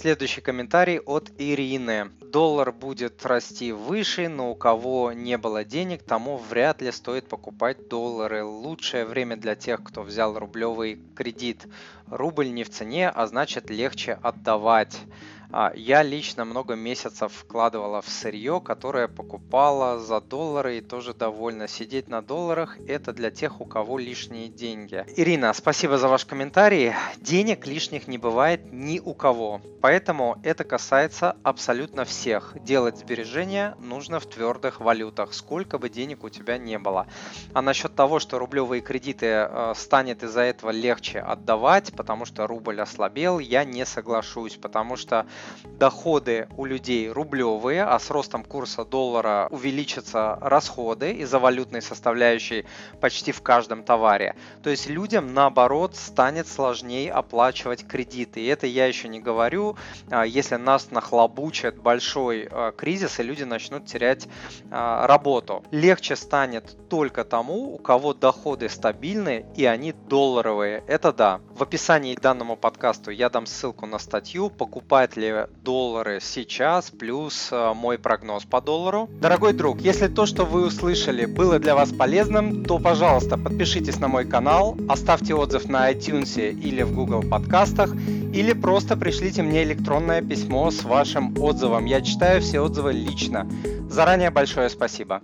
Следующий комментарий от Ирины. Доллар будет расти выше, но у кого не было денег, тому вряд ли стоит покупать доллары. Лучшее время для тех, кто взял рублевый кредит. Рубль не в цене, а значит легче отдавать. А, я лично много месяцев вкладывала в сырье, которое покупала за доллары и тоже довольна. Сидеть на долларах – это для тех, у кого лишние деньги. Ирина, спасибо за ваш комментарий. Денег лишних не бывает ни у кого. Поэтому это касается абсолютно всех. Делать сбережения нужно в твердых валютах, сколько бы денег у тебя не было. А насчет того, что рублевые кредиты э, станет из-за этого легче отдавать, потому что рубль ослабел, я не соглашусь, потому что доходы у людей рублевые, а с ростом курса доллара увеличатся расходы из-за валютной составляющей почти в каждом товаре. То есть людям, наоборот, станет сложнее оплачивать кредиты. И это я еще не говорю, а, если нас нахлобучит большой а, кризис, и люди начнут терять а, работу. Легче станет только тому, у кого доходы стабильны и они долларовые. Это да. В описании к данному подкасту я дам ссылку на статью, покупать ли доллары сейчас, плюс э, мой прогноз по доллару. Дорогой друг, если то, что вы услышали, было для вас полезным, то, пожалуйста, подпишитесь на мой канал, оставьте отзыв на iTunes или в Google подкастах, или просто пришлите мне электронное письмо с вашим отзывом. Я читаю все отзывы лично. Заранее большое спасибо.